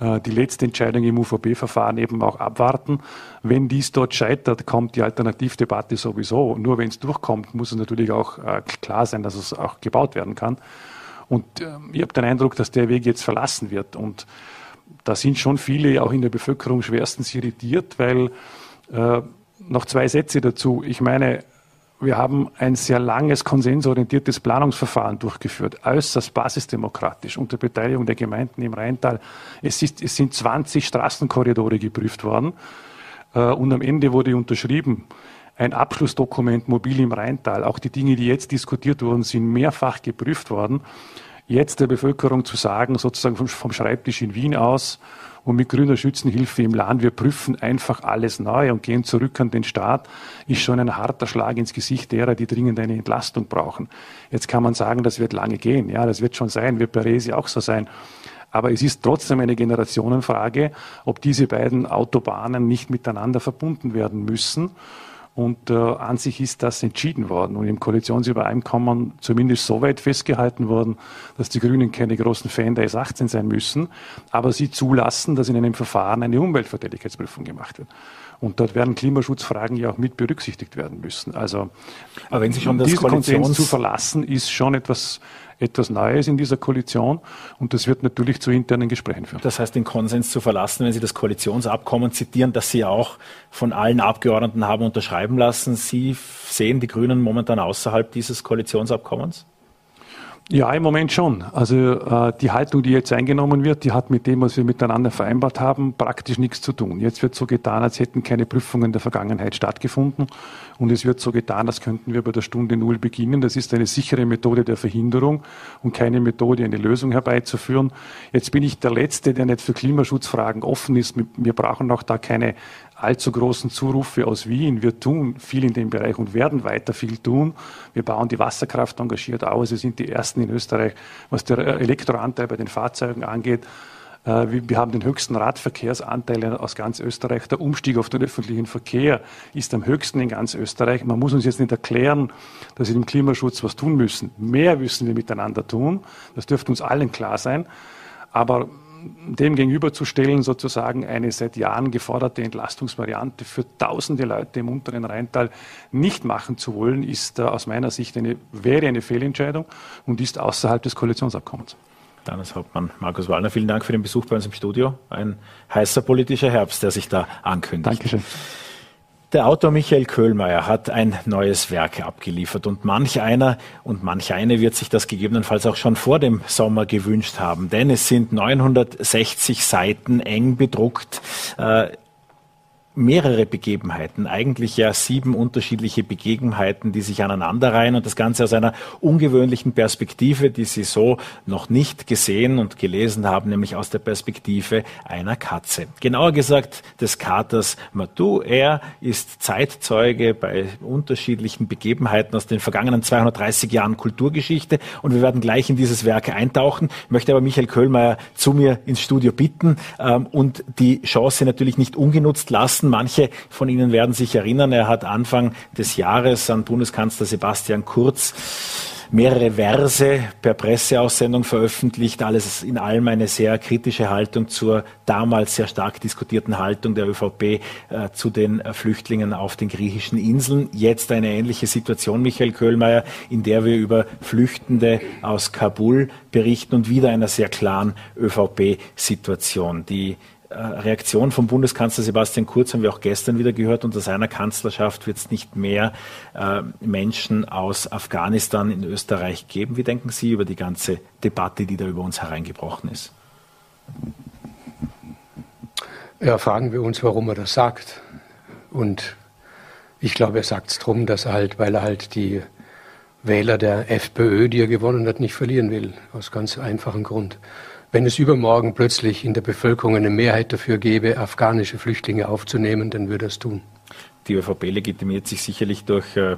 äh, die letzte Entscheidung im UVP-Verfahren eben auch abwarten. Wenn dies dort scheitert, kommt die Alternativdebatte sowieso. Nur wenn es durchkommt, muss es natürlich auch äh, klar sein, dass es auch gebaut werden kann. Und ähm, ich habe den Eindruck, dass der Weg jetzt verlassen wird. Und da sind schon viele auch in der Bevölkerung schwerstens irritiert, weil äh, noch zwei Sätze dazu. Ich meine, wir haben ein sehr langes konsensorientiertes Planungsverfahren durchgeführt, äußerst basisdemokratisch unter Beteiligung der Gemeinden im Rheintal. Es, ist, es sind 20 Straßenkorridore geprüft worden äh, und am Ende wurde unterschrieben ein Abschlussdokument mobil im Rheintal. Auch die Dinge, die jetzt diskutiert wurden, sind mehrfach geprüft worden. Jetzt der Bevölkerung zu sagen, sozusagen vom, vom Schreibtisch in Wien aus, und mit grüner Schützenhilfe im Land, wir prüfen einfach alles neu und gehen zurück an den Staat, ist schon ein harter Schlag ins Gesicht derer, die dringend eine Entlastung brauchen. Jetzt kann man sagen, das wird lange gehen. Ja, das wird schon sein, wird bei Resi auch so sein. Aber es ist trotzdem eine Generationenfrage, ob diese beiden Autobahnen nicht miteinander verbunden werden müssen. Und äh, an sich ist das entschieden worden und im Koalitionsübereinkommen zumindest so weit festgehalten worden, dass die Grünen keine großen Fan der S18 sein müssen, aber sie zulassen, dass in einem Verfahren eine Umweltverträglichkeitsprüfung gemacht wird. Und dort werden Klimaschutzfragen ja auch mit berücksichtigt werden müssen. Also, aber wenn Sie schon das diesen Konsens zu verlassen, ist schon etwas etwas Neues in dieser Koalition und das wird natürlich zu internen Gesprächen führen. Das heißt, den Konsens zu verlassen, wenn Sie das Koalitionsabkommen zitieren, das Sie auch von allen Abgeordneten haben unterschreiben lassen. Sie sehen die Grünen momentan außerhalb dieses Koalitionsabkommens? Ja, im Moment schon. Also äh, die Haltung, die jetzt eingenommen wird, die hat mit dem, was wir miteinander vereinbart haben, praktisch nichts zu tun. Jetzt wird so getan, als hätten keine Prüfungen der Vergangenheit stattgefunden. Und es wird so getan, als könnten wir bei der Stunde Null beginnen. Das ist eine sichere Methode der Verhinderung und keine Methode, eine Lösung herbeizuführen. Jetzt bin ich der Letzte, der nicht für Klimaschutzfragen offen ist. Wir brauchen auch da keine allzu großen Zurufe aus Wien. Wir tun viel in dem Bereich und werden weiter viel tun. Wir bauen die Wasserkraft engagiert aus. Wir sind die Ersten in Österreich, was der Elektroanteil bei den Fahrzeugen angeht. Äh, wir haben den höchsten Radverkehrsanteil aus ganz Österreich. Der Umstieg auf den öffentlichen Verkehr ist am höchsten in ganz Österreich. Man muss uns jetzt nicht erklären, dass wir im Klimaschutz was tun müssen. Mehr müssen wir miteinander tun. Das dürfte uns allen klar sein. Aber dem gegenüberzustellen, sozusagen eine seit Jahren geforderte Entlastungsvariante für tausende Leute im unteren Rheintal nicht machen zu wollen, ist äh, aus meiner Sicht eine, wäre eine Fehlentscheidung und ist außerhalb des Koalitionsabkommens. Landeshauptmann Markus Wallner, vielen Dank für den Besuch bei uns im Studio. Ein heißer politischer Herbst, der sich da ankündigt. Dankeschön. Der Autor Michael Köhlmeier hat ein neues Werk abgeliefert und manch einer und manch eine wird sich das gegebenenfalls auch schon vor dem Sommer gewünscht haben, denn es sind 960 Seiten eng bedruckt. Äh, mehrere Begebenheiten, eigentlich ja sieben unterschiedliche Begebenheiten, die sich aneinanderreihen und das Ganze aus einer ungewöhnlichen Perspektive, die Sie so noch nicht gesehen und gelesen haben, nämlich aus der Perspektive einer Katze. Genauer gesagt des Katers Matu. Er ist Zeitzeuge bei unterschiedlichen Begebenheiten aus den vergangenen 230 Jahren Kulturgeschichte und wir werden gleich in dieses Werk eintauchen. Ich möchte aber Michael Köhlmeier zu mir ins Studio bitten ähm, und die Chance natürlich nicht ungenutzt lassen, wissen. Manche von Ihnen werden sich erinnern, er hat Anfang des Jahres an Bundeskanzler Sebastian Kurz mehrere Verse per Presseaussendung veröffentlicht. Alles in allem eine sehr kritische Haltung zur damals sehr stark diskutierten Haltung der ÖVP äh, zu den äh, Flüchtlingen auf den griechischen Inseln. Jetzt eine ähnliche Situation, Michael Köhlmeier, in der wir über Flüchtende aus Kabul berichten und wieder einer sehr klaren ÖVP-Situation. Die Reaktion vom Bundeskanzler Sebastian Kurz haben wir auch gestern wieder gehört. Unter seiner Kanzlerschaft wird es nicht mehr äh, Menschen aus Afghanistan in Österreich geben. Wie denken Sie über die ganze Debatte, die da über uns hereingebrochen ist? Ja, fragen wir uns, warum er das sagt. Und ich glaube, er sagt es darum, dass er halt, weil er halt die Wähler der FPÖ, die er gewonnen hat, nicht verlieren will. Aus ganz einfachem Grund. Wenn es übermorgen plötzlich in der Bevölkerung eine Mehrheit dafür gäbe, afghanische Flüchtlinge aufzunehmen, dann würde er es tun. Die ÖVP legitimiert sich sicherlich durch äh,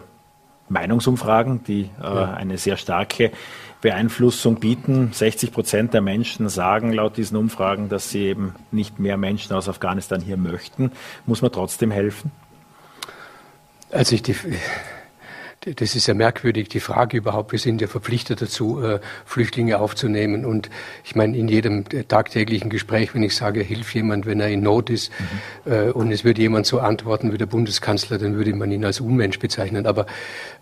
Meinungsumfragen, die äh, ja. eine sehr starke Beeinflussung bieten. 60 Prozent der Menschen sagen laut diesen Umfragen, dass sie eben nicht mehr Menschen aus Afghanistan hier möchten. Muss man trotzdem helfen? Als ich die das ist ja merkwürdig, die Frage überhaupt. Wir sind ja verpflichtet dazu, äh, Flüchtlinge aufzunehmen. Und ich meine, in jedem tagtäglichen Gespräch, wenn ich sage, hilf jemand, wenn er in Not ist, mhm. Äh, und es würde jemand so antworten wie der Bundeskanzler, dann würde man ihn als Unmensch bezeichnen. Aber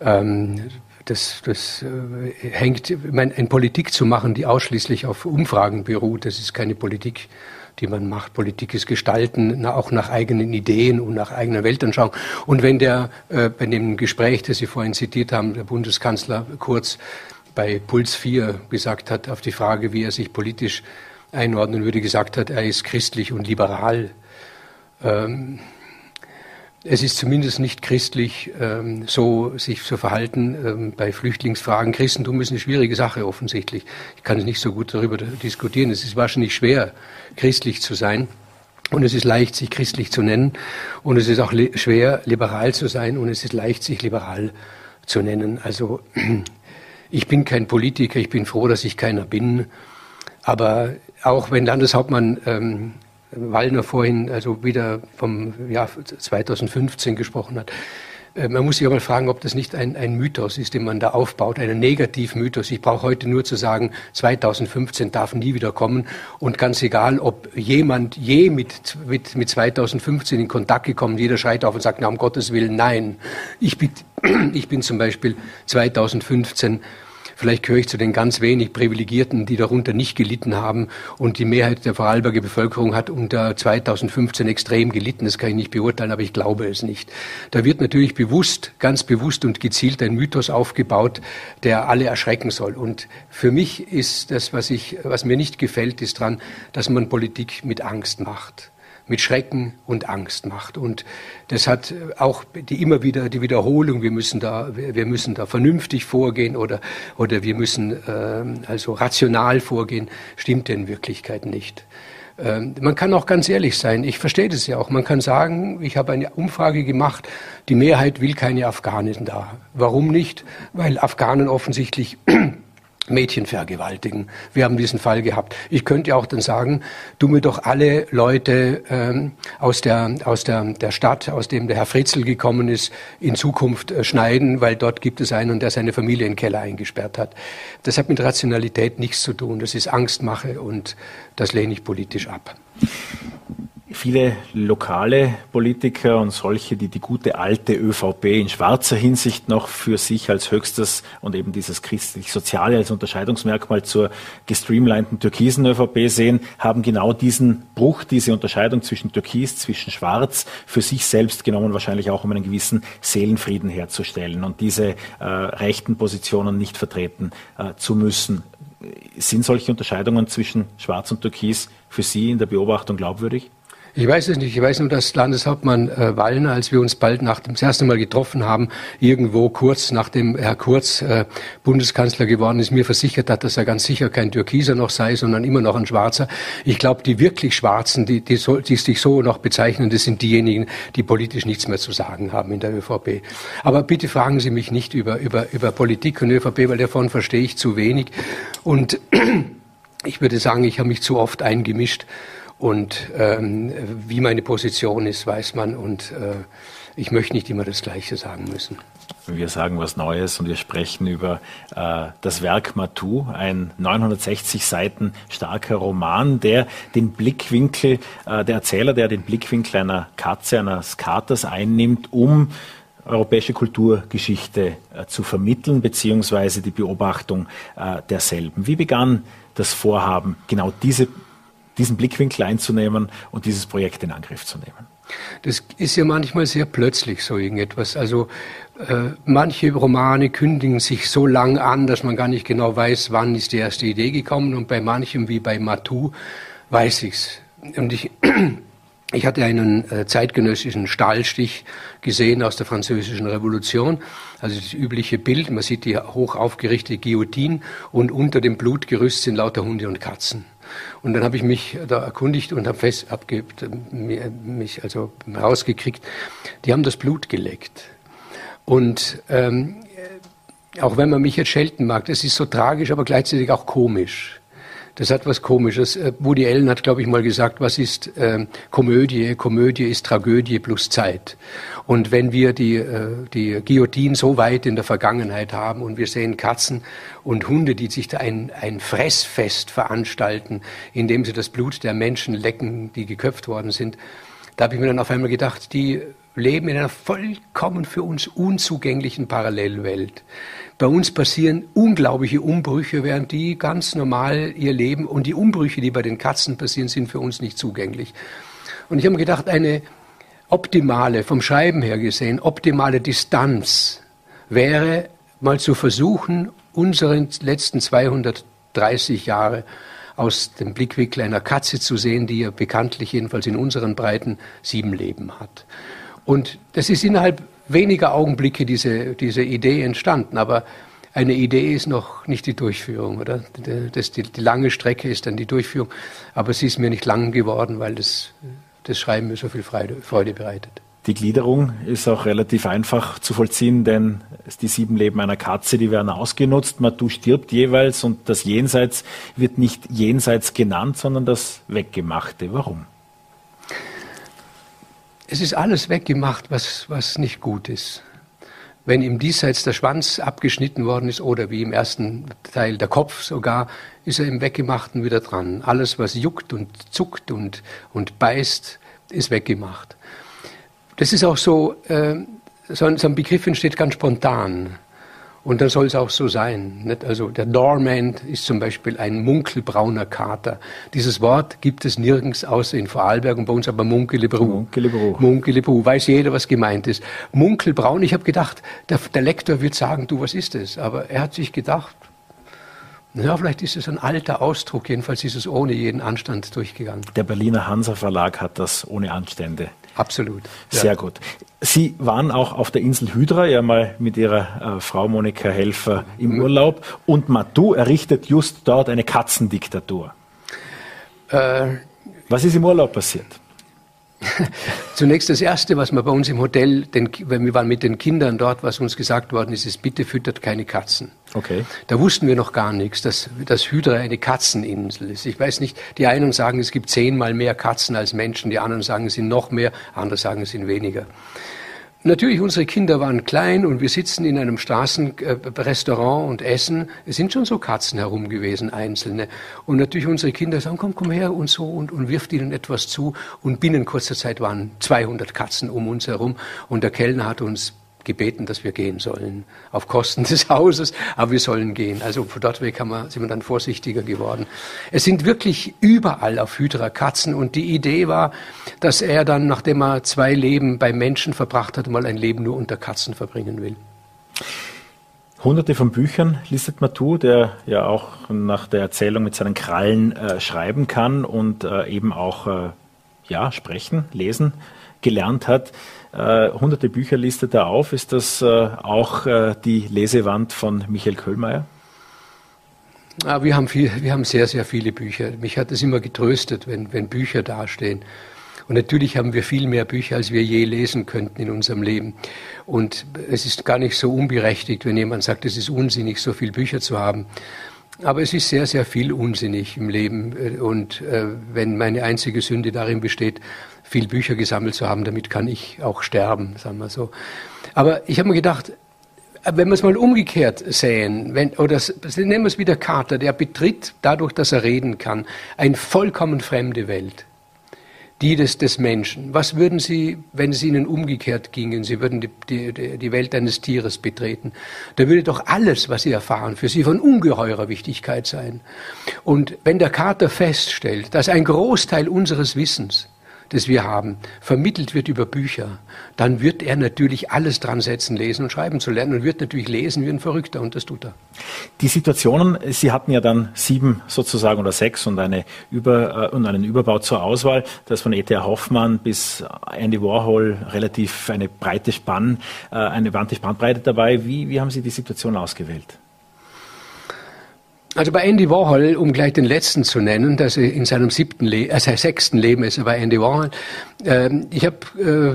ähm, das, das äh, hängt, ich meine, eine Politik zu machen, die ausschließlich auf Umfragen beruht, das ist keine Politik die man macht. Politik ist Gestalten, auch nach eigenen Ideen und nach eigener Weltanschauung. Und wenn der äh, bei dem Gespräch, das Sie vorhin zitiert haben, der Bundeskanzler kurz bei Puls 4 gesagt hat, auf die Frage, wie er sich politisch einordnen würde, gesagt hat, er ist christlich und liberal. Ähm, es ist zumindest nicht christlich, ähm, so sich zu verhalten ähm, bei Flüchtlingsfragen. Christentum ist eine schwierige Sache offensichtlich. Ich kann nicht so gut darüber diskutieren. Es ist wahrscheinlich schwer, christlich zu sein. Und es ist leicht, sich christlich zu nennen. Und es ist auch li schwer, liberal zu sein. Und es ist leicht, sich liberal zu nennen. Also [CLEARS THROAT] ich bin kein Politiker. Ich bin froh, dass ich keiner bin. Aber auch wenn Landeshauptmann ähm, Wallner vorhin also wieder vom Jahr 2015 gesprochen hat. äh, man muss sich aber fragen, ob das nicht ein, ein Mythos ist, den man da aufbaut, einen Negativmythos. Ich brauche heute nur zu sagen, 2015 darf nie wieder kommen. Und ganz egal, ob jemand je mit, mit, mit 2015 in Kontakt gekommen, jeder schreit auf und sagt, na, um Gottes Willen, nein. Ich bin, [CLEARS THROAT] ich bin zum Beispiel 2015 Vielleicht gehöre ich zu den ganz wenig Privilegierten, die darunter nicht gelitten haben. Und die Mehrheit der Vorarlberger Bevölkerung hat unter 2015 extrem gelitten. Das kann ich nicht beurteilen, aber ich glaube es nicht. Da wird natürlich bewusst, ganz bewusst und gezielt ein Mythos aufgebaut, der alle erschrecken soll. Und für mich ist das, was ich, was mir nicht gefällt, ist dran, dass man Politik mit Angst macht mit Schrecken und Angst macht. Und das hat auch die immer wieder die Wiederholung, wir müssen da, wir müssen da vernünftig vorgehen oder, oder wir müssen äh, also rational vorgehen, stimmt in Wirklichkeit nicht. Ähm, man kann auch ganz ehrlich sein, ich verstehe das ja auch. Man kann sagen, ich habe eine Umfrage gemacht, die Mehrheit will keine Afghanen da. Warum nicht? Weil Afghanen offensichtlich Mädchen vergewaltigen. Wir haben diesen Fall gehabt. Ich könnte auch dann sagen, du mir doch alle Leute ähm, aus, der, aus der, der Stadt, aus dem der Herr Fritzel gekommen ist, in Zukunft äh, schneiden, weil dort gibt es einen, der seine Familie in den Keller eingesperrt hat. Das hat mit Rationalität nichts zu tun. Das ist Angstmache und das lehne ich politisch ab viele lokale Politiker und solche, die die gute alte ÖVP in schwarzer Hinsicht noch für sich als höchstes und eben dieses christlich-soziale als Unterscheidungsmerkmal zur gestreamlinten türkisen ÖVP sehen, haben genau diesen Bruch, diese Unterscheidung zwischen Türkis, zwischen Schwarz für sich selbst genommen, wahrscheinlich auch um einen gewissen Seelenfrieden herzustellen und diese äh, rechten Positionen nicht vertreten äh, zu müssen. Sind solche Unterscheidungen zwischen Schwarz und Türkis für Sie in der Beobachtung glaubwürdig? Ich weiß es nicht. Ich weiß nur, dass Landeshauptmann äh, Wallner, als wir uns bald nach dem das erste Mal getroffen haben, irgendwo kurz nachdem Herr Kurz äh, Bundeskanzler geworden ist, mir versichert hat, dass er ganz sicher kein Türkiser noch sei, sondern immer noch ein Schwarzer. Ich glaube, die wirklich Schwarzen, die, die, so, die sich so noch bezeichnen, das sind diejenigen, die politisch nichts mehr zu sagen haben in der ÖVP. Aber bitte fragen Sie mich nicht über, über, über Politik und ÖVP, weil davon verstehe ich zu wenig. Und [CLEARS THROAT] ich würde sagen, ich habe mich zu oft eingemischt. Und ähm, wie meine Position ist, weiß man. Und äh, ich möchte nicht immer das Gleiche sagen müssen. Wir sagen was Neues und wir sprechen über äh, das Werk Matou, ein 960 Seiten starker Roman, der den Blickwinkel, äh, der Erzähler, der den Blickwinkel einer Katze, einer Skaters einnimmt, um europäische Kulturgeschichte äh, zu vermitteln, beziehungsweise die Beobachtung äh, derselben. Wie begann das Vorhaben, genau diese diesen Blickwinkel einzunehmen und dieses Projekt in Angriff zu nehmen. Das ist ja manchmal sehr plötzlich so irgendetwas. Also äh, manche Romane kündigen sich so lang an, dass man gar nicht genau weiß, wann ist die erste Idee gekommen. Und bei manchem, wie bei Matou, weiß ich's. Und ich, [CLEARS THROAT] ich hatte einen äh, zeitgenössischen Stahlstich gesehen aus der Französischen Revolution. Also das übliche Bild, man sieht die hoch aufgerichtete Guillotine und unter dem Blutgerüst sind lauter Hunde und Katzen. Und dann habe ich mich da erkundigt und habe fest, hab mich also rausgekriegt, die haben das Blut geleckt. Und ähm, auch wenn man mich jetzt schelten mag, das ist so tragisch, aber gleichzeitig auch komisch. Das hat was Komisches. Äh, Woody Allen hat, glaube ich, mal gesagt, was ist äh, Komödie? Komödie ist Tragödie plus Zeit. Und wenn wir die, äh, die Guillotine so weit in der Vergangenheit haben und wir sehen Katzen und Hunde, die sich da ein, ein Fressfest veranstalten, indem sie das Blut der Menschen lecken, die geköpft worden sind, da habe ich mir dann auf einmal gedacht, die leben in einer vollkommen für uns unzugänglichen Parallelwelt. Bei uns passieren unglaubliche Umbrüche, während die ganz normal ihr Leben und die Umbrüche, die bei den Katzen passieren, sind für uns nicht zugänglich. Und ich habe mir gedacht, eine optimale, vom Schreiben her gesehen, optimale Distanz wäre mal zu versuchen, unsere letzten 230 Jahre aus dem Blickwinkel einer Katze zu sehen, die ja bekanntlich jedenfalls in unseren Breiten sieben Leben hat. Und das ist innerhalb weniger Augenblicke diese, diese Idee entstanden. Aber eine Idee ist noch nicht die Durchführung, oder? Das, die, die lange Strecke ist dann die Durchführung. Aber sie ist mir nicht lang geworden, weil das, das Schreiben mir so viel Freude, Freude bereitet. Die Gliederung ist auch relativ einfach zu vollziehen, denn die sieben Leben einer Katze, die werden ausgenutzt. Matu stirbt jeweils und das Jenseits wird nicht Jenseits genannt, sondern das Weggemachte. Warum? Es ist alles weggemacht, was, was nicht gut ist. wenn im Diesseits der Schwanz abgeschnitten worden ist oder wie im ersten Teil der Kopf sogar, ist er im Weggemachten wieder dran. Alles, was juckt und zuckt und, und beißt, ist weggemacht. Das ist auch so, äh, so, ein, so ein Begriff entsteht ganz spontan. Und dann soll es auch so sein. Nicht? Also der Dormant ist zum Beispiel ein munkelbrauner Kater. Dieses Wort gibt es nirgends außer in Vorarlberg und bei uns aber Munkelebru. Munkelebru. Munkelebru. Weiß jeder, was gemeint ist. Munkelbraun, ich habe gedacht, der, der Lektor wird sagen, du, was ist das? Aber er hat sich gedacht, ja, vielleicht ist es ein alter Ausdruck, jedenfalls ist es ohne jeden Anstand durchgegangen. Der Berliner Hansa Verlag hat das ohne Anstände Absolut. Ja. Sehr gut. Sie waren auch auf der Insel Hydra, ja mal mit Ihrer äh, Frau Monika Helfer im mhm. Urlaub. Und Matu errichtet just dort eine Katzendiktatur. Äh, Was ist im Urlaub passiert? [LAUGHS] Zunächst das Erste, was wir bei uns im Hotel, den, wenn wir waren mit den Kindern dort, was uns gesagt worden ist, ist, bitte füttert keine Katzen. Okay. Da wussten wir noch gar nichts, dass, dass Hydra eine Katzeninsel ist. Ich weiß nicht, die einen sagen, es gibt zehnmal mehr Katzen als Menschen, die anderen sagen, es sind noch mehr, andere sagen, es sind weniger. Natürlich, unsere Kinder waren klein und wir sitzen in einem Straßenrestaurant und essen. Es sind schon so Katzen herum gewesen, einzelne. Und natürlich unsere Kinder sagen, komm, komm her und so und, und wirft ihnen etwas zu. Und binnen kurzer Zeit waren 200 Katzen um uns herum. Und der Kellner hat uns gebeten, dass wir gehen sollen, auf Kosten [LAUGHS] des Hauses, aber wir sollen gehen. Also von dort weg haben wir, sind wir dann vorsichtiger geworden. Es sind wirklich überall auf Hydra Katzen und die Idee war, dass er dann, nachdem er zwei Leben bei Menschen verbracht hat, mal ein Leben nur unter Katzen verbringen will. Hunderte von Büchern listet Matu, der ja auch nach der Erzählung mit seinen Krallen äh, schreiben kann und äh, eben auch äh, ja, sprechen, lesen gelernt hat äh, hunderte Bücher listet er auf. Ist das äh, auch äh, die Lesewand von Michael Köhlmeier? Ah, wir, haben viel, wir haben sehr, sehr viele Bücher. Mich hat es immer getröstet, wenn, wenn Bücher dastehen. Und natürlich haben wir viel mehr Bücher, als wir je lesen könnten in unserem Leben. Und es ist gar nicht so unberechtigt, wenn jemand sagt, es ist unsinnig, so viele Bücher zu haben. Aber es ist sehr, sehr viel unsinnig im Leben. Und äh, wenn meine einzige Sünde darin besteht, viel Bücher gesammelt zu haben, damit kann ich auch sterben, sagen wir so. Aber ich habe mir gedacht, wenn wir es mal umgekehrt sehen, wenn, oder nehmen wir es wieder Carter, der betritt dadurch, dass er reden kann, eine vollkommen fremde Welt die des, des Menschen. Was würden Sie, wenn es Ihnen umgekehrt gingen, Sie würden die, die, die Welt eines Tieres betreten? Da würde doch alles, was Sie erfahren, für Sie von ungeheurer Wichtigkeit sein. Und wenn der Kater feststellt, dass ein Großteil unseres Wissens das wir haben, vermittelt wird über Bücher, dann wird er natürlich alles dran setzen, lesen und schreiben zu lernen und wird natürlich lesen wie ein Verrückter und das tut er. Die Situationen, Sie hatten ja dann sieben sozusagen oder sechs und, eine Über, äh, und einen Überbau zur Auswahl, das von E.T.A. Hoffmann bis Andy Warhol relativ eine breite Spann, äh, eine wandte Spannbreite dabei. Wie, wie haben Sie die Situation ausgewählt? Also bei Andy Warhol, um gleich den letzten zu nennen, dass er in seinem siebten Le äh, sechsten Leben ist er bei Andy Warhol. Ähm, ich habe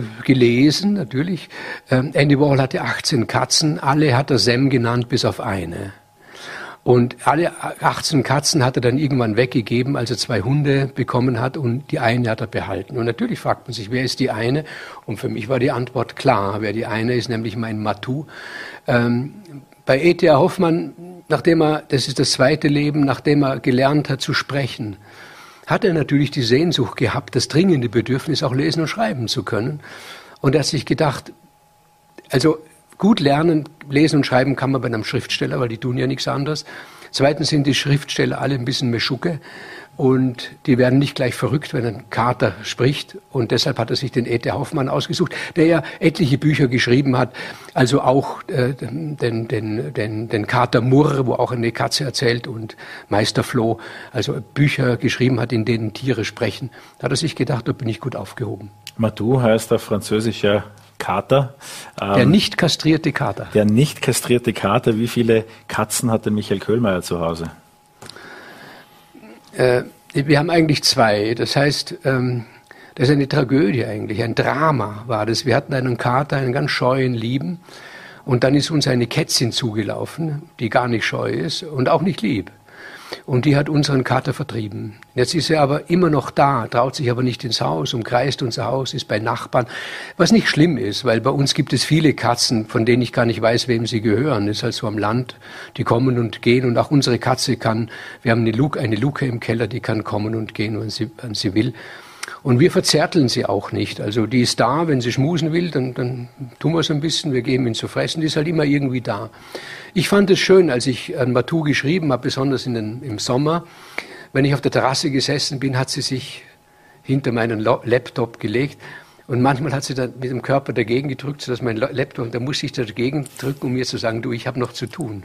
äh, gelesen, natürlich, ähm, Andy Warhol hatte 18 Katzen, alle hat er Sam genannt, bis auf eine. Und alle 18 Katzen hat er dann irgendwann weggegeben, als er zwei Hunde bekommen hat und die eine hat er behalten. Und natürlich fragt man sich, wer ist die eine? Und für mich war die Antwort klar, wer die eine ist, nämlich mein Matu. Ähm, bei E.T.A. Hoffmann nachdem er, das ist das zweite Leben, nachdem er gelernt hat zu sprechen, hat er natürlich die Sehnsucht gehabt, das dringende Bedürfnis, auch lesen und schreiben zu können. Und er hat sich gedacht, also gut lernen, lesen und schreiben kann man bei einem Schriftsteller, weil die tun ja nichts anderes. Zweitens sind die Schriftsteller alle ein bisschen Meschucke. Und die werden nicht gleich verrückt, wenn ein Kater spricht. Und deshalb hat er sich den Ete Hoffmann ausgesucht, der ja etliche Bücher geschrieben hat. Also auch äh, den, den, den, den Kater Murr, wo auch eine Katze erzählt und Meister Floh. Also Bücher geschrieben hat, in denen Tiere sprechen. Da hat er sich gedacht, da bin ich gut aufgehoben. Matou heißt der französische Kater. Der ähm, nicht kastrierte Kater. Der nicht kastrierte Kater. Wie viele Katzen hat denn Michael Köhlmeier zu Hause? Äh, wir haben eigentlich zwei. Das heißt, ähm, das ist eine Tragödie eigentlich, ein Drama war das. Wir hatten einen Kater, einen ganz scheuen Lieben. Und dann ist uns eine Kätzin zugelaufen, die gar nicht scheu ist und auch nicht lieb. Und die hat unseren Kater vertrieben. Jetzt ist er aber immer noch da, traut sich aber nicht ins Haus, umkreist unser Haus, ist bei Nachbarn. Was nicht schlimm ist, weil bei uns gibt es viele Katzen, von denen ich gar nicht weiß, wem sie gehören. Ist halt so am Land. Die kommen und gehen. Und auch unsere Katze kann, wir haben eine Luke, eine Luke im Keller, die kann kommen und gehen, wenn sie, wenn sie will. Und wir verzärteln sie auch nicht. Also die ist da, wenn sie schmusen will, dann, dann tun wir es ein bisschen, wir geben ihn zu fressen, die ist halt immer irgendwie da. Ich fand es schön, als ich an Matu geschrieben habe, besonders in den, im Sommer, wenn ich auf der Terrasse gesessen bin, hat sie sich hinter meinen Laptop gelegt und manchmal hat sie dann mit dem Körper dagegen gedrückt, sodass mein Laptop, da muss ich dagegen drücken, um mir zu sagen, du, ich habe noch zu tun.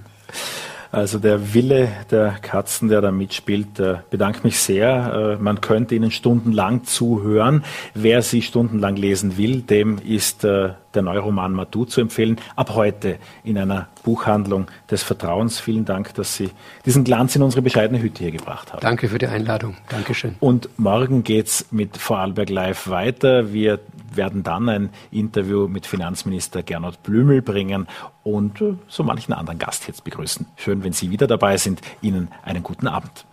Also der Wille der Katzen, der da mitspielt, äh, bedankt mich sehr. Äh, man könnte ihnen stundenlang zuhören. Wer sie stundenlang lesen will, dem ist äh, der Neuroman Matu zu empfehlen. Ab heute in einer Buchhandlung des Vertrauens. Vielen Dank, dass Sie diesen Glanz in unsere bescheidene Hütte hier gebracht haben. Danke für die Einladung. Dankeschön. Und morgen geht's mit Vorarlberg Live weiter. Wir werden dann ein Interview mit Finanzminister Gernot Blümel bringen und äh, so manchen anderen Gast jetzt begrüßen. Schön, wenn Sie wieder dabei sind. Ihnen einen guten Abend.